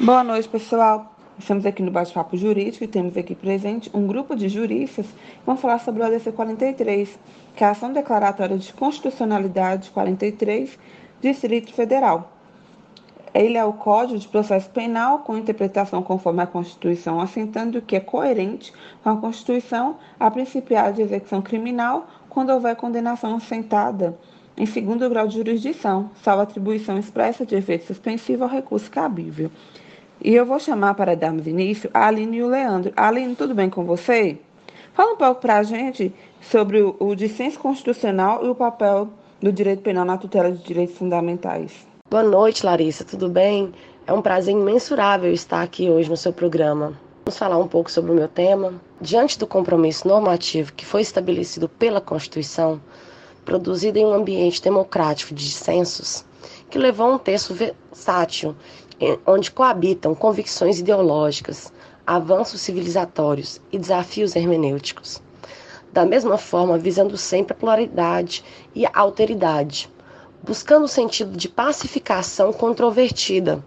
Boa noite, pessoal. Estamos aqui no Bate-Papo Jurídico e temos aqui presente um grupo de juristas que vão falar sobre o ADC 43, que é a Ação Declaratória de Constitucionalidade 43, Distrito Federal. Ele é o Código de Processo Penal com interpretação conforme a Constituição, assentando que é coerente com a Constituição a principiar de execução criminal quando houver condenação assentada em segundo grau de jurisdição, salvo atribuição expressa de efeito suspensivo ao recurso cabível. E eu vou chamar para darmos início a Aline e o Leandro. Aline, tudo bem com você? Fala um pouco para a gente sobre o, o dissenso constitucional e o papel do direito penal na tutela de direitos fundamentais. Boa noite, Larissa, tudo bem? É um prazer imensurável estar aqui hoje no seu programa. Vamos falar um pouco sobre o meu tema. Diante do compromisso normativo que foi estabelecido pela Constituição, produzido em um ambiente democrático de dissensos, que levou a um texto versátil, onde coabitam convicções ideológicas, avanços civilizatórios e desafios hermenêuticos. Da mesma forma, visando sempre a pluralidade e a alteridade, buscando o sentido de pacificação controvertida.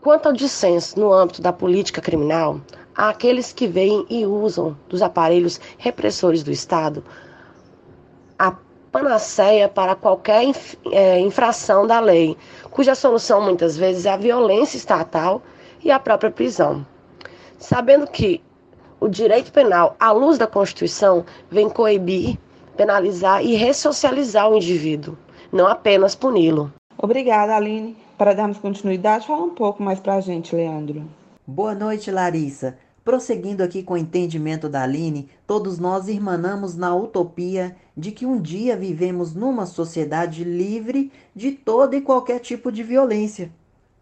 Quanto ao dissenso no âmbito da política criminal, há aqueles que veem e usam dos aparelhos repressores do Estado panaceia para qualquer é, infração da lei, cuja solução muitas vezes é a violência estatal e a própria prisão. Sabendo que o direito penal, à luz da Constituição, vem coibir, penalizar e ressocializar o indivíduo não apenas puni-lo. Obrigada, Aline. Para darmos continuidade, fala um pouco mais para a gente, Leandro. Boa noite, Larissa. Prosseguindo aqui com o entendimento da Aline, todos nós irmanamos na utopia de que um dia vivemos numa sociedade livre de toda e qualquer tipo de violência,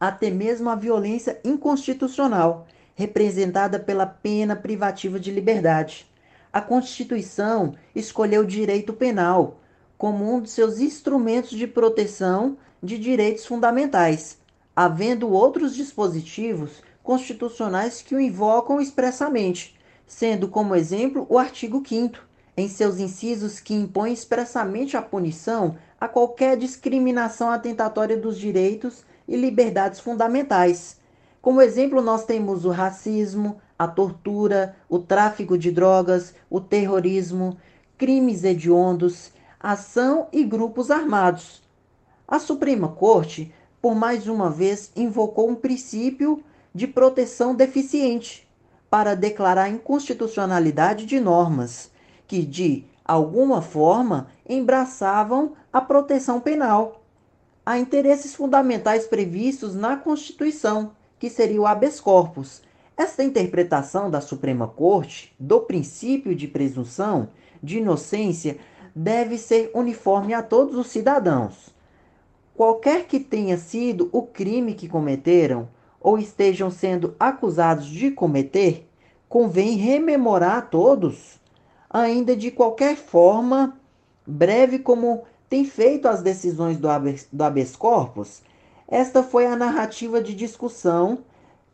até mesmo a violência inconstitucional, representada pela pena privativa de liberdade. A Constituição escolheu o direito penal, como um de seus instrumentos de proteção de direitos fundamentais, havendo outros dispositivos constitucionais que o invocam expressamente, sendo como exemplo o artigo 5 em seus incisos que impõe expressamente a punição a qualquer discriminação atentatória dos direitos e liberdades fundamentais. Como exemplo, nós temos o racismo, a tortura, o tráfico de drogas, o terrorismo, crimes hediondos, ação e grupos armados. A Suprema Corte, por mais uma vez, invocou um princípio de proteção deficiente para declarar a inconstitucionalidade de normas que, de alguma forma, embraçavam a proteção penal. Há interesses fundamentais previstos na Constituição, que seria o habeas corpus. Esta interpretação da Suprema Corte do princípio de presunção de inocência deve ser uniforme a todos os cidadãos. Qualquer que tenha sido o crime que cometeram ou estejam sendo acusados de cometer, convém rememorar a todos, ainda de qualquer forma breve como tem feito as decisões do habeas, do habeas corpus, esta foi a narrativa de discussão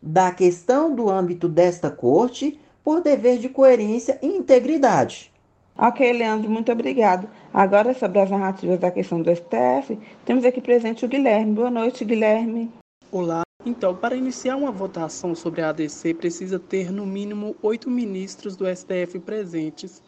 da questão do âmbito desta corte por dever de coerência e integridade. Ok, Leandro, muito obrigado. Agora, sobre as narrativas da questão do STF, temos aqui presente o Guilherme. Boa noite, Guilherme. Olá. Então, para iniciar uma votação sobre a ADC, precisa ter no mínimo oito ministros do STF presentes.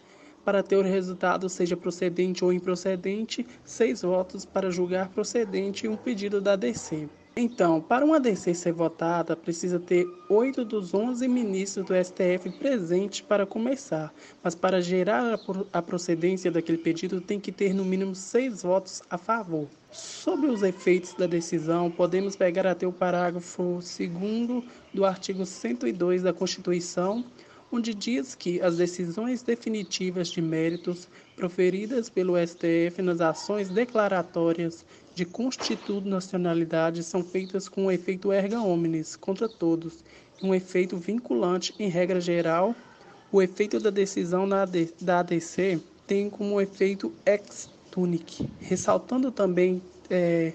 Para ter o resultado, seja procedente ou improcedente, seis votos para julgar procedente um pedido da ADC. Então, para uma DC ser votada, precisa ter oito dos onze ministros do STF presentes para começar, mas para gerar a procedência daquele pedido tem que ter no mínimo seis votos a favor. Sobre os efeitos da decisão, podemos pegar até o parágrafo 2 do artigo 102 da Constituição, onde diz que as decisões definitivas de méritos proferidas pelo STF nas ações declaratórias de constitucionalidade são feitas com um efeito erga omnes contra todos, e um efeito vinculante em regra geral. O efeito da decisão da ADC tem como efeito ex tunic, ressaltando também é,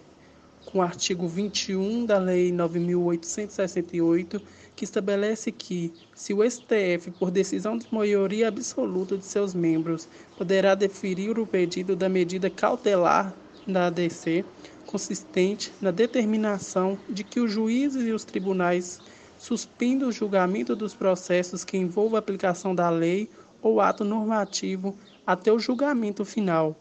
com o artigo 21 da Lei 9.868 que estabelece que, se o STF, por decisão de maioria absoluta de seus membros, poderá deferir o pedido da medida cautelar da ADC, consistente na determinação de que os juízes e os tribunais suspendam o julgamento dos processos que envolvam a aplicação da lei ou ato normativo até o julgamento final.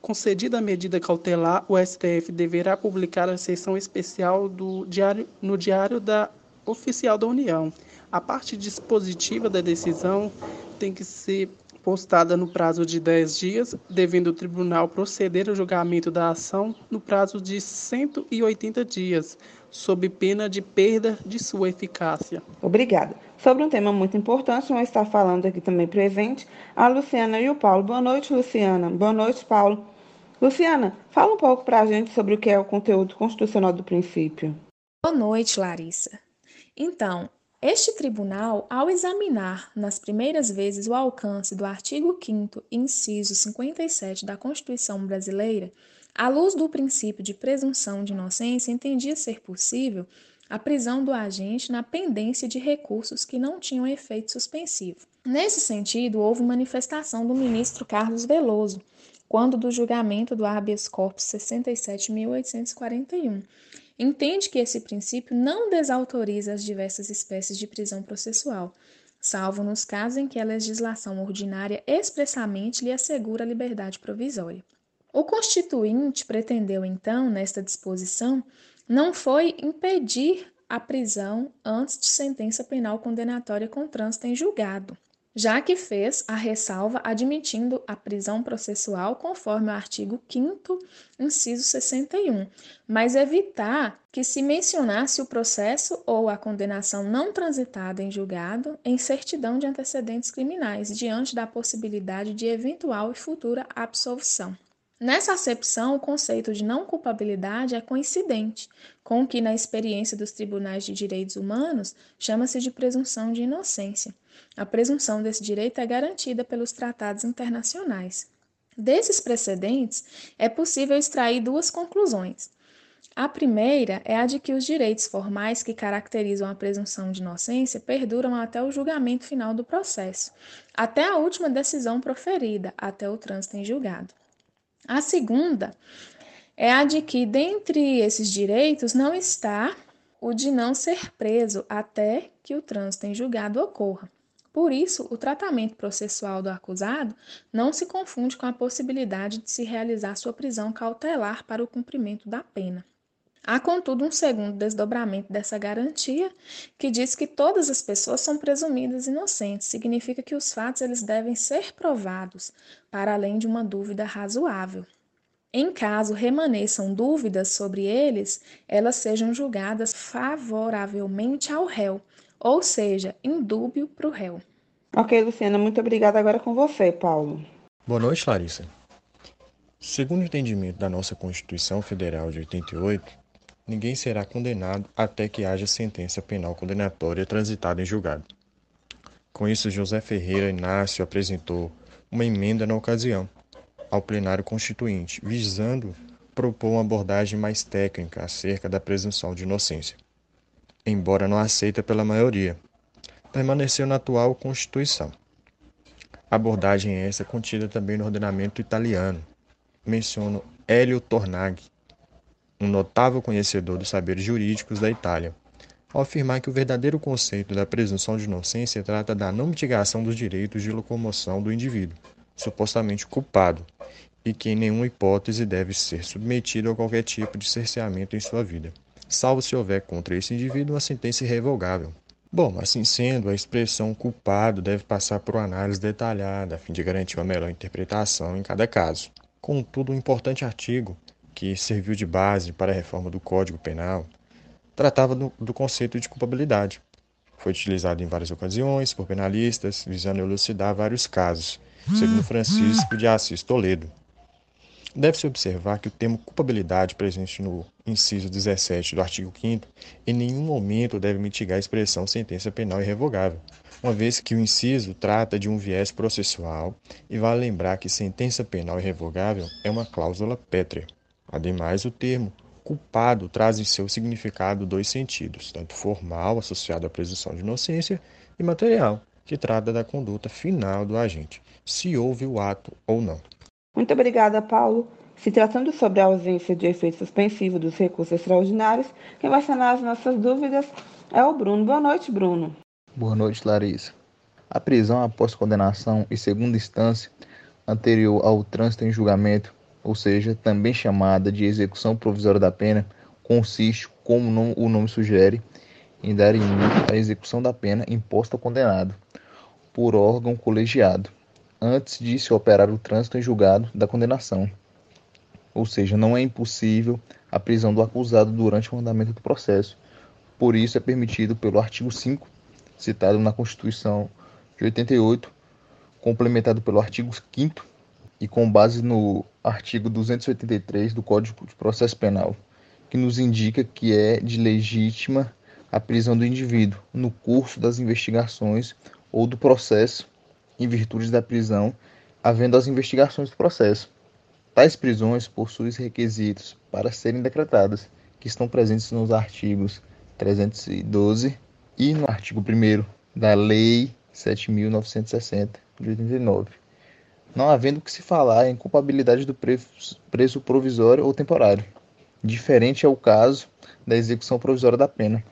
Concedida a medida cautelar, o STF deverá publicar a seção especial do diário, no Diário da Oficial da União. A parte dispositiva da decisão tem que ser postada no prazo de 10 dias, devendo o tribunal proceder ao julgamento da ação no prazo de 180 dias, sob pena de perda de sua eficácia. Obrigada. Sobre um tema muito importante, vão estar falando aqui também presente a Luciana e o Paulo. Boa noite, Luciana. Boa noite, Paulo. Luciana, fala um pouco para a gente sobre o que é o conteúdo constitucional do princípio. Boa noite, Larissa. Então, este tribunal, ao examinar nas primeiras vezes o alcance do artigo 5 inciso 57 da Constituição Brasileira, à luz do princípio de presunção de inocência, entendia ser possível a prisão do agente na pendência de recursos que não tinham efeito suspensivo. Nesse sentido, houve manifestação do ministro Carlos Veloso, quando do julgamento do habeas corpus 67.841, entende que esse princípio não desautoriza as diversas espécies de prisão processual, salvo nos casos em que a legislação ordinária expressamente lhe assegura a liberdade provisória. O Constituinte pretendeu, então, nesta disposição, não foi impedir a prisão antes de sentença penal condenatória com trânsito em julgado, já que fez a ressalva admitindo a prisão processual conforme o artigo 5 inciso 61, mas evitar que se mencionasse o processo ou a condenação não transitada em julgado em certidão de antecedentes criminais, diante da possibilidade de eventual e futura absolvição. Nessa acepção, o conceito de não culpabilidade é coincidente com o que, na experiência dos tribunais de direitos humanos, chama-se de presunção de inocência. A presunção desse direito é garantida pelos tratados internacionais. Desses precedentes, é possível extrair duas conclusões. A primeira é a de que os direitos formais que caracterizam a presunção de inocência perduram até o julgamento final do processo, até a última decisão proferida, até o trânsito em julgado. A segunda é a de que, dentre esses direitos, não está o de não ser preso até que o trânsito em julgado ocorra. Por isso, o tratamento processual do acusado não se confunde com a possibilidade de se realizar sua prisão cautelar para o cumprimento da pena. Há, contudo, um segundo desdobramento dessa garantia, que diz que todas as pessoas são presumidas inocentes. Significa que os fatos eles devem ser provados, para além de uma dúvida razoável. Em caso remaneçam dúvidas sobre eles, elas sejam julgadas favoravelmente ao réu, ou seja, indúbio para o réu. Ok, Luciana, muito obrigada. Agora com você, Paulo. Boa noite, Larissa. Segundo o entendimento da nossa Constituição Federal de 88, ninguém será condenado até que haja sentença penal condenatória transitada em julgado. Com isso, José Ferreira Inácio apresentou uma emenda na ocasião ao plenário constituinte, visando propor uma abordagem mais técnica acerca da presunção de inocência embora não aceita pela maioria, permaneceu na atual Constituição. A abordagem é essa contida também no ordenamento italiano. Menciono Hélio Tornaghi, um notável conhecedor dos saberes jurídicos da Itália, ao afirmar que o verdadeiro conceito da presunção de inocência trata da não mitigação dos direitos de locomoção do indivíduo, supostamente culpado, e que em nenhuma hipótese deve ser submetido a qualquer tipo de cerceamento em sua vida salvo se houver contra esse indivíduo uma sentença irrevogável. Bom, assim sendo, a expressão culpado deve passar por uma análise detalhada a fim de garantir uma melhor interpretação em cada caso. Contudo, um importante artigo, que serviu de base para a reforma do Código Penal, tratava do, do conceito de culpabilidade. Foi utilizado em várias ocasiões por penalistas, visando elucidar vários casos, segundo Francisco de Assis Toledo, Deve-se observar que o termo culpabilidade presente no inciso 17 do artigo 5 em nenhum momento deve mitigar a expressão sentença penal irrevogável, uma vez que o inciso trata de um viés processual e vale lembrar que sentença penal irrevogável é uma cláusula pétrea. Ademais, o termo culpado traz em seu significado dois sentidos, tanto formal, associado à presunção de inocência, e material, que trata da conduta final do agente, se houve o ato ou não. Muito obrigada, Paulo. Se tratando sobre a ausência de efeito suspensivo dos recursos extraordinários, quem vai sanar as nossas dúvidas é o Bruno. Boa noite, Bruno. Boa noite, Larissa. A prisão após condenação e segunda instância anterior ao trânsito em julgamento, ou seja, também chamada de execução provisória da pena, consiste, como o nome sugere, em dar início à execução da pena imposta ao condenado por órgão colegiado, antes de se operar o trânsito em julgado da condenação ou seja, não é impossível a prisão do acusado durante o andamento do processo. Por isso é permitido pelo artigo 5, citado na Constituição de 88, complementado pelo artigo 5 e com base no artigo 283 do Código de Processo Penal, que nos indica que é de legítima a prisão do indivíduo no curso das investigações ou do processo em virtude da prisão, havendo as investigações do processo. Tais prisões possuem requisitos para serem decretadas, que estão presentes nos artigos 312 e no artigo 1 da Lei 7.960 de 89, não havendo que se falar em culpabilidade do preso provisório ou temporário. Diferente é o caso da execução provisória da pena.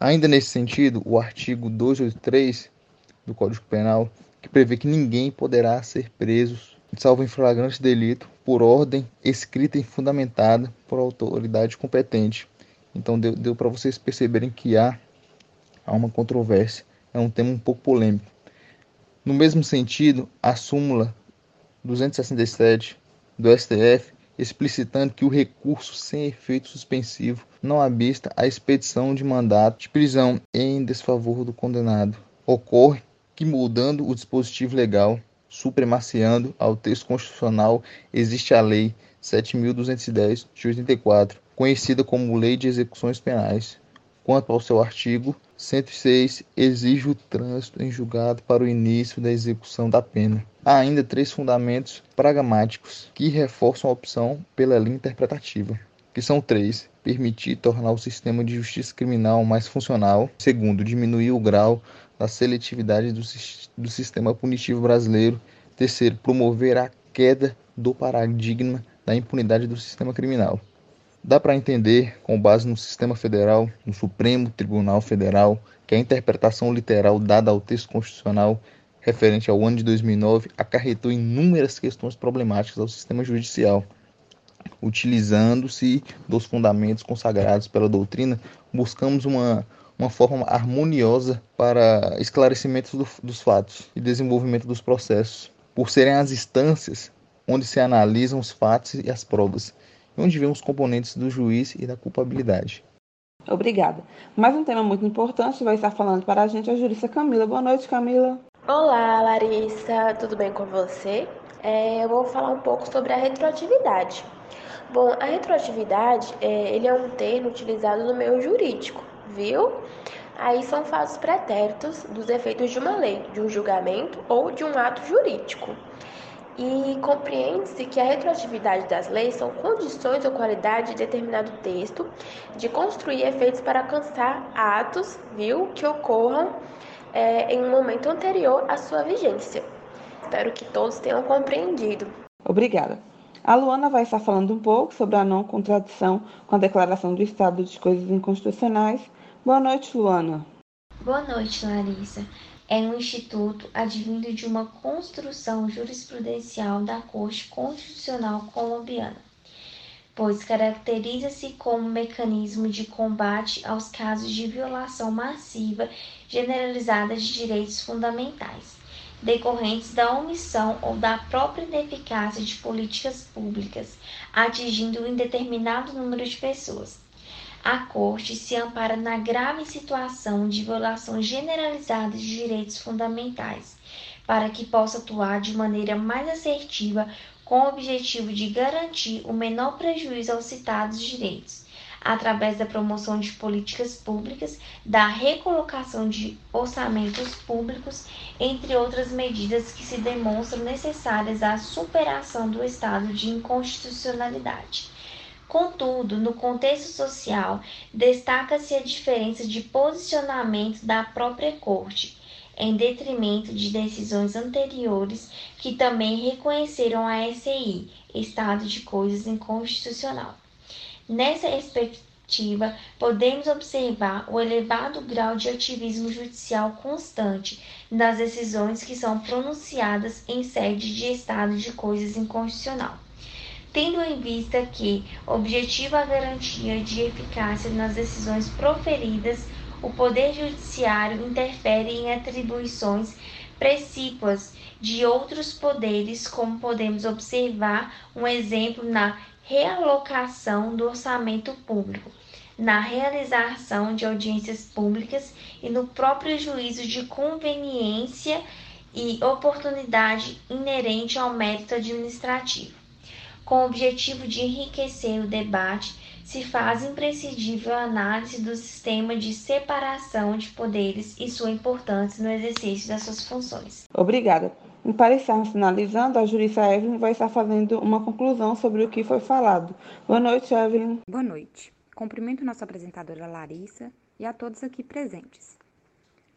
Ainda nesse sentido, o artigo 283 do Código Penal, que prevê que ninguém poderá ser preso salvo em flagrante delito, por ordem escrita e fundamentada por autoridade competente. Então deu, deu para vocês perceberem que há, há uma controvérsia, é um tema um pouco polêmico. No mesmo sentido, a súmula 267 do STF, explicitando que o recurso sem efeito suspensivo não abista a expedição de mandato de prisão em desfavor do condenado. Ocorre que, mudando o dispositivo legal, supremaciando ao texto constitucional, existe a Lei 7.210 de 84, conhecida como Lei de Execuções Penais. Quanto ao seu artigo 106, exige o trânsito em julgado para o início da execução da pena. Há ainda três fundamentos pragmáticos que reforçam a opção pela linha interpretativa, que são três: permitir tornar o sistema de justiça criminal mais funcional, segundo, diminuir o grau da seletividade do, do sistema punitivo brasileiro. Terceiro, promover a queda do paradigma da impunidade do sistema criminal. Dá para entender, com base no sistema federal, no Supremo Tribunal Federal, que a interpretação literal dada ao texto constitucional referente ao ano de 2009 acarretou inúmeras questões problemáticas ao sistema judicial. Utilizando-se dos fundamentos consagrados pela doutrina, buscamos uma uma forma harmoniosa para esclarecimento do, dos fatos e desenvolvimento dos processos, por serem as instâncias onde se analisam os fatos e as provas, e onde vemos os componentes do juiz e da culpabilidade. Obrigada. Mais um tema muito importante vai estar falando para a gente a jurista Camila. Boa noite, Camila. Olá, Larissa. Tudo bem com você? É, eu vou falar um pouco sobre a retroatividade. Bom, a retroatividade é, ele é um termo utilizado no meio jurídico viu? Aí são fatos pretéritos dos efeitos de uma lei, de um julgamento ou de um ato jurídico. E compreende-se que a retroatividade das leis são condições ou qualidade de determinado texto de construir efeitos para alcançar atos, viu, que ocorram é, em um momento anterior à sua vigência. Espero que todos tenham compreendido. Obrigada. A Luana vai estar falando um pouco sobre a não contradição com a declaração do estado de coisas inconstitucionais Boa noite, Luana. Boa noite, Larissa. É um instituto advindo de uma construção jurisprudencial da Corte Constitucional Colombiana, pois caracteriza-se como mecanismo de combate aos casos de violação massiva generalizada de direitos fundamentais, decorrentes da omissão ou da própria ineficácia de políticas públicas, atingindo um indeterminado número de pessoas. A Corte se ampara na grave situação de violação generalizada de direitos fundamentais, para que possa atuar de maneira mais assertiva com o objetivo de garantir o menor prejuízo aos citados direitos, através da promoção de políticas públicas, da recolocação de orçamentos públicos, entre outras medidas que se demonstram necessárias à superação do estado de inconstitucionalidade. Contudo, no contexto social, destaca-se a diferença de posicionamento da própria Corte, em detrimento de decisões anteriores que também reconheceram a SI estado de coisas inconstitucional. Nessa perspectiva, podemos observar o elevado grau de ativismo judicial constante nas decisões que são pronunciadas em sede de estado de coisas inconstitucional tendo em vista que objetiva a garantia de eficácia nas decisões proferidas, o Poder Judiciário interfere em atribuições precípuas de outros poderes, como podemos observar um exemplo na realocação do orçamento público, na realização de audiências públicas e no próprio juízo de conveniência e oportunidade inerente ao mérito administrativo com o objetivo de enriquecer o debate, se faz imprescindível a análise do sistema de separação de poderes e sua importância no exercício das suas funções. Obrigada. E para estarmos finalizando, a jurista Evelyn vai estar fazendo uma conclusão sobre o que foi falado. Boa noite, Evelyn. Boa noite. Cumprimento nossa apresentadora Larissa e a todos aqui presentes.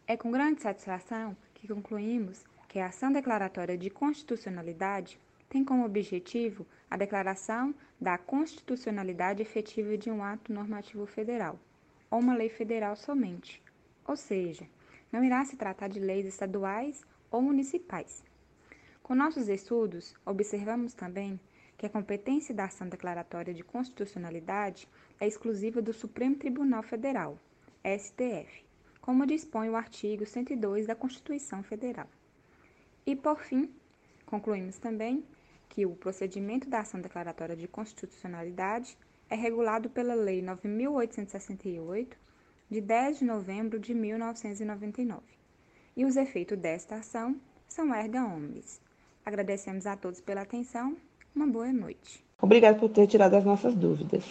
É com grande satisfação que concluímos que a ação declaratória de constitucionalidade tem como objetivo a declaração da constitucionalidade efetiva de um ato normativo federal, ou uma lei federal somente, ou seja, não irá se tratar de leis estaduais ou municipais. Com nossos estudos, observamos também que a competência da ação declaratória de constitucionalidade é exclusiva do Supremo Tribunal Federal, STF, como dispõe o artigo 102 da Constituição Federal. E, por fim, concluímos também que o procedimento da ação declaratória de constitucionalidade é regulado pela Lei 9.868, de 10 de novembro de 1999, e os efeitos desta ação são erga omnes. Agradecemos a todos pela atenção. Uma boa noite. Obrigado por ter tirado as nossas dúvidas.